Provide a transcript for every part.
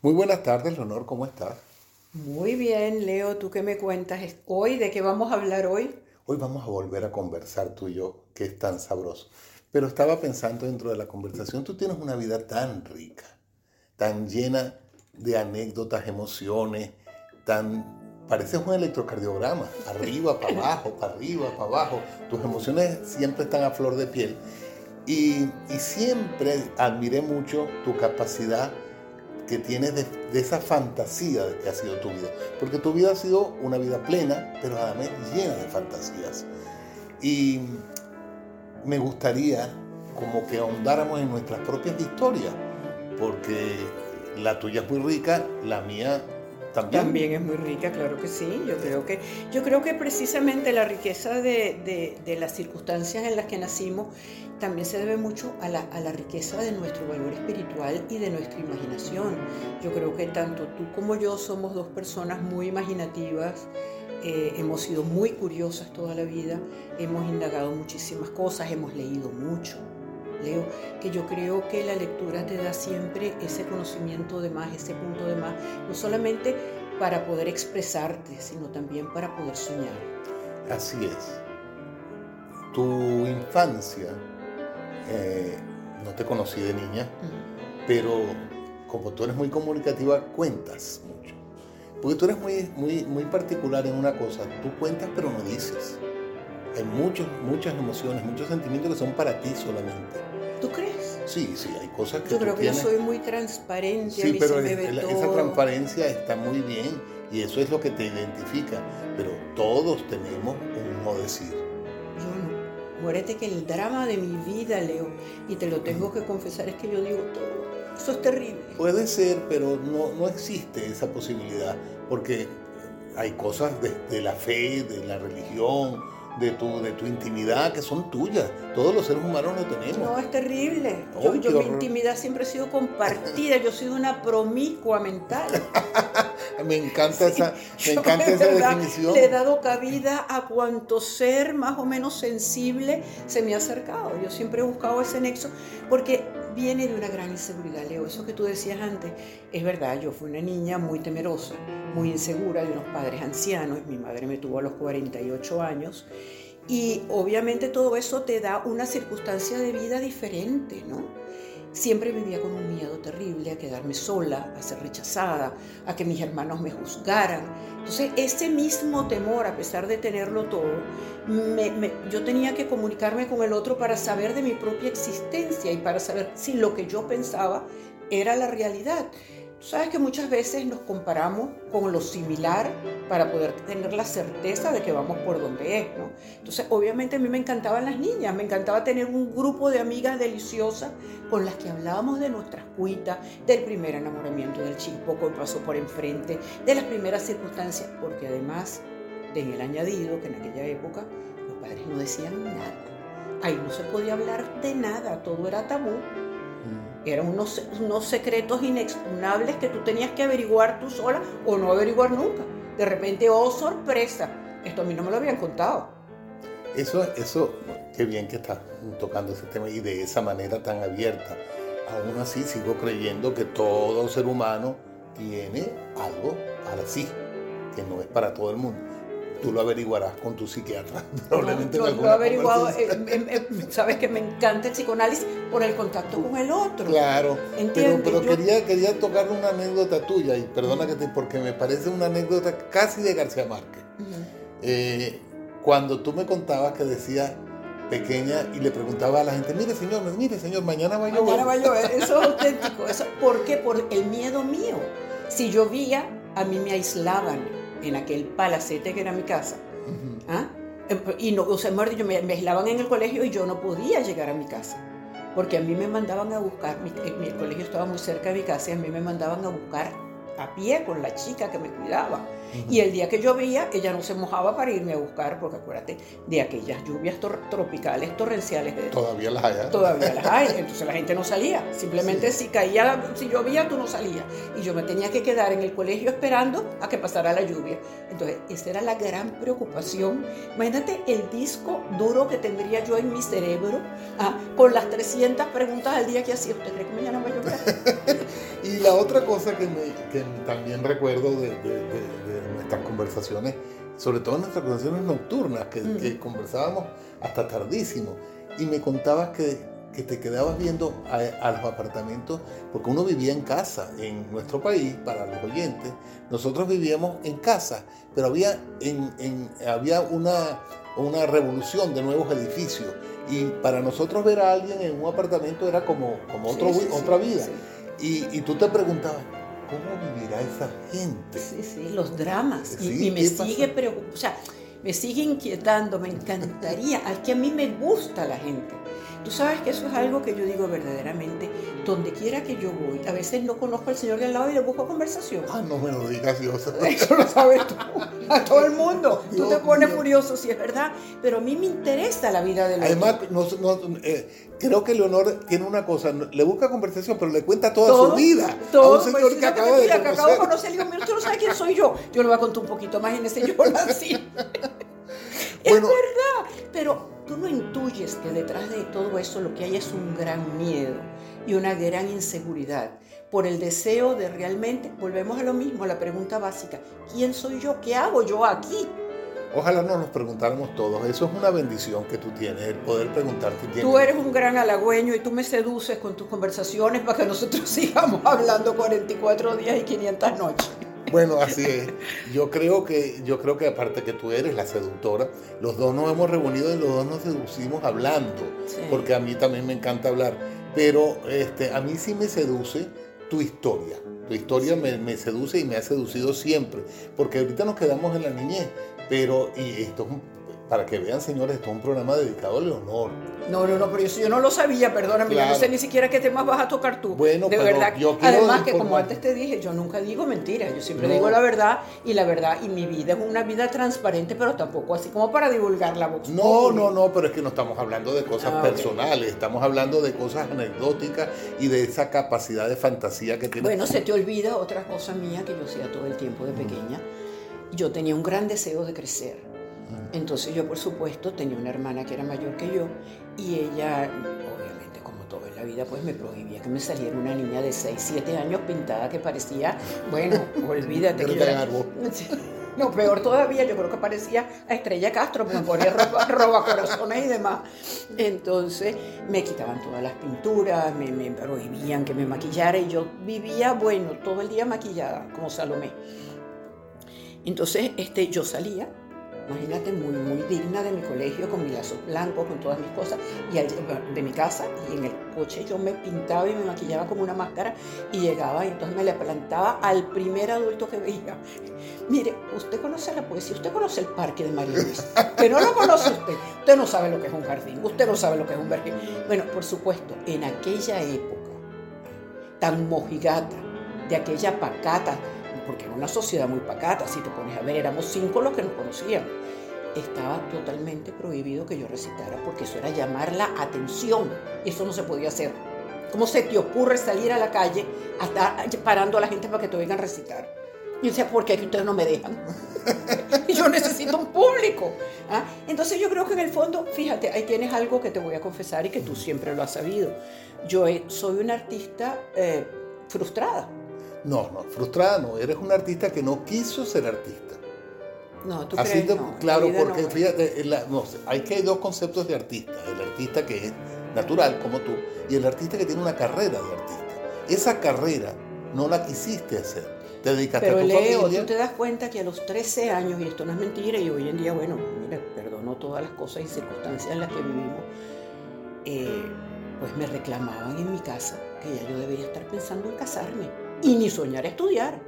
Muy buenas tardes, Leonor, ¿cómo estás? Muy bien, Leo, ¿tú qué me cuentas hoy? ¿De qué vamos a hablar hoy? Hoy vamos a volver a conversar tú y yo, que es tan sabroso. Pero estaba pensando dentro de la conversación, tú tienes una vida tan rica, tan llena de anécdotas, emociones, tan... Pareces un electrocardiograma, arriba, para abajo, para arriba, para abajo. Tus emociones siempre están a flor de piel. Y, y siempre admiré mucho tu capacidad que tienes de, esa fantasía que ha sido tu vida. Porque tu vida ha sido una vida plena, pero además llena de fantasías. Y me gustaría como que ahondáramos en nuestras propias historias, porque la tuya es muy rica, la mía también. Es muy rica, claro que sí. Yo creo que, yo creo que precisamente la riqueza de, de, las circunstancias en las que nacimos también se debe mucho a la, a la, riqueza de nuestro valor espiritual y de nuestra imaginación. Yo creo que tanto tú como yo somos dos personas muy imaginativas. Eh, hemos sido muy curiosas toda la vida, hemos indagado muchísimas cosas, hemos leído mucho. Leo, que yo creo que la lectura te da siempre ese conocimiento de más, ese punto de más, no solamente para poder expresarte, sino también para poder soñar. Así es. Tu infancia, eh, no te conocí de niña, pero como tú eres muy comunicativa, cuentas mucho. Porque tú eres muy, muy, muy particular en una cosa, tú cuentas pero no dices. Hay muchos, muchas emociones, muchos sentimientos que son para ti solamente. ¿Tú crees? Sí, sí, hay cosas que Yo creo que yo soy muy transparente. Sí, pero esa transparencia está muy bien y eso es lo que te identifica. Pero todos tenemos un no decir. Yo no. Muérete que el drama de mi vida, Leo, y te lo tengo que confesar, es que yo digo todo. Eso es terrible. Puede ser, pero no, no existe esa posibilidad, porque hay cosas de, de la fe, de la religión, de tu, de tu intimidad que son tuyas. Todos los seres humanos lo tenemos. No, es terrible. yo, mi intimidad siempre ha sido compartida. Yo soy una promiscua mental. me encanta esa, me encanta esa definición. Le he dado cabida a cuanto ser más o menos sensible se me ha acercado. Yo siempre he buscado ese nexo porque viene de una gran inseguridad, Leo. Eso que tú decías antes, es verdad, yo fui una niña muy temerosa, muy insegura de unos padres ancianos. Mi madre me tuvo a los 48 años. Y obviamente todo eso te da una circunstancia de vida diferente, ¿no? Siempre vivía con un miedo terrible a quedarme sola, a ser rechazada, a que mis hermanos me juzgaran. Entonces, ese mismo temor, a pesar de tenerlo todo, yo tenía que comunicarme con el otro para saber de mi propia existencia y para saber si lo que yo pensaba era la realidad. Tú sabes que muchas veces nos comparamos con lo similar para poder tener la certeza de que vamos por donde es, ¿no? Entonces, obviamente a mí me encantaban las niñas, me encantaba tener un grupo de amigas deliciosas con las que hablábamos de nuestras cuitas, del primer enamoramiento del chico que pasó por enfrente, de las primeras circunstancias, porque además, en el añadido, que en aquella época los padres no decían nada. Ahí no se podía hablar de nada, todo era tabú. Eran unos, unos secretos inexpugnables que tú tenías que averiguar tú sola o no averiguar nunca. De repente, oh sorpresa, esto a mí no me lo habían contado. Eso, eso, qué bien que estás tocando ese tema y de esa manera tan abierta. Aún así sigo creyendo que todo ser humano tiene algo para sí, que no es para todo el mundo tú lo averiguarás con tu psiquiatra. Probablemente yo, lo he averiguado, eh, em, em, sabes que me encanta el psicoanálisis por el contacto con el otro. Claro, pero, pero quería, quería tocar una anécdota tuya, y perdona que te, porque me parece una anécdota casi de García Márquez. Eh, cuando tú me contabas que decías pequeña y le preguntaba a la gente, mire señor, mire señor, mañana va a llover. Mañana va a llover, eso es auténtico. Eso, ¿Por qué? Por el miedo mío. Si llovía, a mí me aislaban en aquel palacete que era mi casa. ¿ah? Em, y no, o sea, me, me aislaban en el colegio y yo no podía llegar a mi casa. Porque a mí me mandaban a buscar, mi, eh, mi, colegio estaba muy cerca de mi casa y a mí me mandaban a buscar a pie con la chica que me cuidaba. Y el día que llovía, ella no se mojaba para irme a buscar, porque acuérdate de aquellas lluvias tropicales, torrenciales. Todavía las hay. ¿eh? Todavía las hay. Entonces la gente no salía. Simplemente si caía, si llovía, tú no salías. Y yo me tenía que quedar en el colegio esperando a que pasara la lluvia. Entonces, esa era la gran preocupación. Imagínate el disco duro que tendría yo en mi cerebro, ah, con las 300 preguntas al día que hacía. ¿Usted cree que mañana va a llover? Y la otra cosa que, me, que también recuerdo de, de, nuestras conversaciones, sobre todo en nuestras conversaciones nocturnas, que, que conversábamos hasta tardísimo, y me contabas que, que te quedabas viendo a, los apartamentos, porque uno vivía en casa en nuestro país, para los oyentes, nosotros vivíamos en casa, pero había, en, en, había una, una revolución de nuevos edificios. Y para nosotros ver a alguien en un apartamento era como, como otro, otra vida. Y, y, tú te preguntabas, ¿cómo vivirá esa gente? Sí, sí, los dramas. y, me sigue preocupando, o sea, me sigue inquietando, me encantaría, al que a mí me gusta la gente. Tú sabes que eso es algo que yo digo verdaderamente, donde quiera que yo voy, a veces no conozco al señor de al lado y le busco conversación. Ah, no me lo digas, Dios. Eso lo sabes tú, a todo el mundo. tú te pones furioso, si es verdad, pero a mí me interesa la vida de la Además, no, eh, creo que Leonor tiene una cosa, le busca conversación, pero le cuenta toda su vida. Todo, a un señor pues, que, acaba de conocer. que acabo de conocer. Digo, mira, usted no sabe quién soy yo. Yo le voy a contar un poquito más en ese yo es verdad, pero tú no intuyes que detrás de todo eso lo que hay es un gran miedo y una gran inseguridad por el deseo de realmente, volvemos a lo mismo, a la pregunta básica, ¿quién soy yo? ¿Qué hago yo aquí? Ojalá no nos preguntáramos todos. Eso es una bendición que tú tienes, el poder preguntarte quién Tú eres un gran halagüeño y tú me seduces con tus conversaciones para que nosotros sigamos hablando 44 días y 500 noches. Bueno, así es. Yo creo que, yo creo que aparte que tú eres la seductora, los dos nos hemos reunido y los dos nos seducimos hablando, porque a mí también me encanta hablar. Pero este, a mí sí me seduce tu historia. Tu historia me, me, seduce y me ha seducido siempre, porque ahorita nos quedamos en la niñez, pero y esto es un para que vean, señores, esto es un programa dedicado a Leonor. No, no, no, pero yo, yo no lo sabía, perdóname, yo no sé ni siquiera qué temas vas a tocar tú. Bueno, de verdad. Yo Además que como antes te dije, yo nunca digo mentiras, yo siempre digo la verdad y la verdad y mi vida es una vida transparente, pero tampoco así como para divulgar la voz. No, no, no, pero es que no estamos hablando de cosas ah, personales, estamos hablando de cosas anecdóticas y de esa capacidad de fantasía que tiene. Bueno, se te olvida otra cosa mía que yo hacía todo el tiempo de pequeña. Yo tenía un gran deseo de crecer entonces yo, por supuesto, tenía una hermana que era mayor que yo y ella, obviamente, como todo en la vida, pues me prohibía que me saliera una niña de 6, 7 años pintada que parecía, bueno, olvídate que yo No, peor todavía, yo creo que parecía a Estrella Castro, me ponía roba, roba, corazones y demás. Entonces me quitaban todas las pinturas, me, me prohibían que me maquillara y yo vivía, bueno, todo el día maquillada, como Salomé. Entonces este, yo salía imagínate, muy, muy digna de mi colegio, con mi lazo blanco, con todas mis cosas, y de mi casa, y en el coche yo me pintaba y me maquillaba como una máscara, y llegaba y entonces me le plantaba al primer adulto que veía. Mire, usted conoce la poesía, usted conoce el parque de María Luisa, que no lo conoce usted, usted no sabe lo que es un jardín, usted no sabe lo que es un jardín. Bueno, por supuesto, en aquella época tan mojigata, de aquella pacata, porque era una sociedad muy pacata, si te pones a ver, éramos cinco los que nos conocían. Estaba totalmente prohibido que yo recitara, porque eso era llamar la atención, y eso no se podía hacer. ¿Cómo se te ocurre salir a la calle a estar parando a la gente para que te oigan recitar? Y decía, ¿por qué ustedes no me dejan? yo necesito un público. ¿ah? Entonces yo creo que en el fondo, fíjate, ahí tienes algo que te voy a confesar y que tú siempre lo has sabido. Yo soy una artista eh, frustrada. No, no, frustrada no. Eres un artista que no quiso ser artista. No, tú Así crees, Claro, porque fíjate, hay que hay dos conceptos de artista. El artista que es natural, como tú, y el artista que tiene una carrera de artista. Esa carrera no la quisiste hacer. Te dedicaste Pero a tu Leo, tú te das cuenta que a los 13 años, y esto no es mentira, y hoy en día, bueno, mira, perdono todas las cosas y circunstancias en las que vivimos, eh, pues me reclamaban en mi casa que ya yo debería estar pensando en casarme y ni soñar estudiar.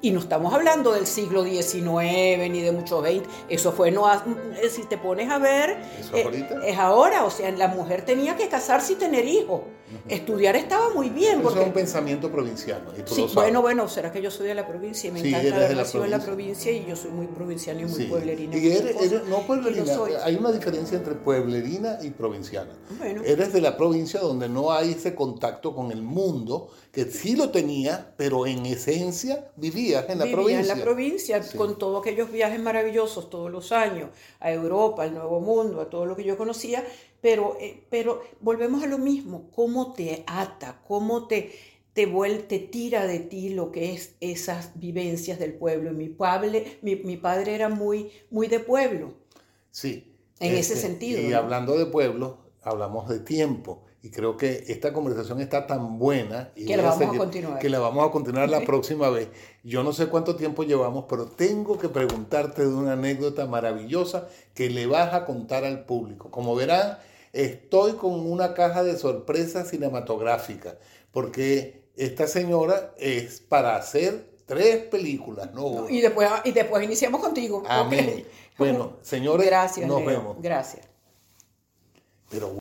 Y no estamos hablando del siglo XIX ni de muchos 20. Eso fue, no, si te pones a ver, eh, es ahora. O sea, la mujer tenía que casarse y tener hijos. Estudiar estaba muy bien. Eso es un pensamiento provinciano. sí, bueno, bueno, será que yo soy de la provincia y me encanta haber nacido en la provincia y yo soy muy provinciano y muy pueblerina. Y eres, no pueblerina, hay una diferencia entre pueblerina y provinciana. Eres de la provincia donde no hay ese contacto con el mundo, que sí lo tenía, pero en esencia vivías en la provincia. en la provincia, con todos aquellos viajes maravillosos todos los años, a Europa, al Nuevo Mundo, a todo lo que yo conocía, pero, eh, pero volvemos a lo mismo, cómo te ata, cómo te, te, vuel- te tira de ti lo que es esas vivencias del pueblo. Mi padre, mi, mi padre era muy, muy de pueblo. Sí. En ese sentido, Y ¿no? hablando de pueblos, hablamos de tiempo. Y creo que esta conversación está tan buena y Que la vamos a continuar. Que la vamos a continuar la próxima vez. Yo no sé cuánto tiempo llevamos, pero tengo que preguntarte de una anécdota maravillosa que le vas a contar al público. Como verán, estoy con una caja de sorpresas cinematográficas, porque esta señora es para hacer tres películas, no. Y después, y después iniciamos contigo. Amén. Bueno, señores, Gracias, nos Leo. vemos. Gracias. Pero